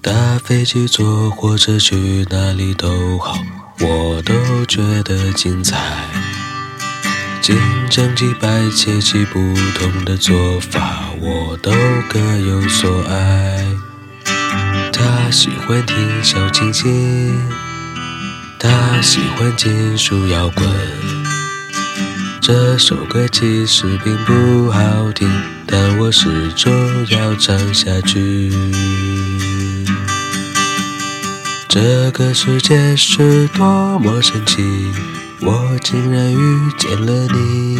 搭飞机、坐火车去哪里都好，我都觉得精彩。金正几百切几不同的做法，我都各有所爱。他喜欢听小清新，他喜欢金属摇滚。这首歌其实并不好听，但我始终要唱下去。这个世界是多么神奇，我竟然遇见了你。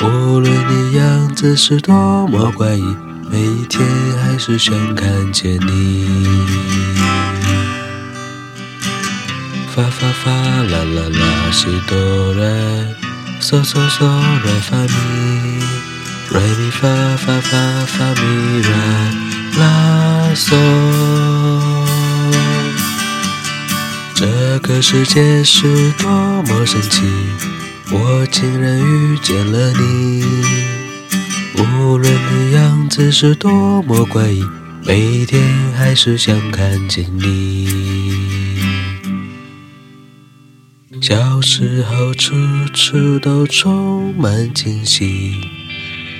无论你样子是多么怪异，每一天还是想看见你。发发发啦啦啦，西哆来，嗦嗦嗦来发咪，来咪发发发发咪来啦嗦。这个世界是多么神奇，我竟然遇见了你。无论你样子是多么怪异，每天还是想看见你。小时候处处都充满惊喜，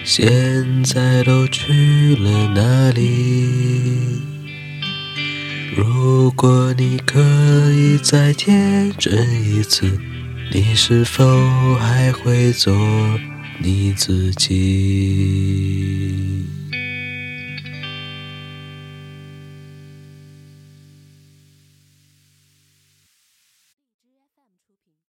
现在都去了哪里？如果你可以再天真一次，你是否还会做你自己？频。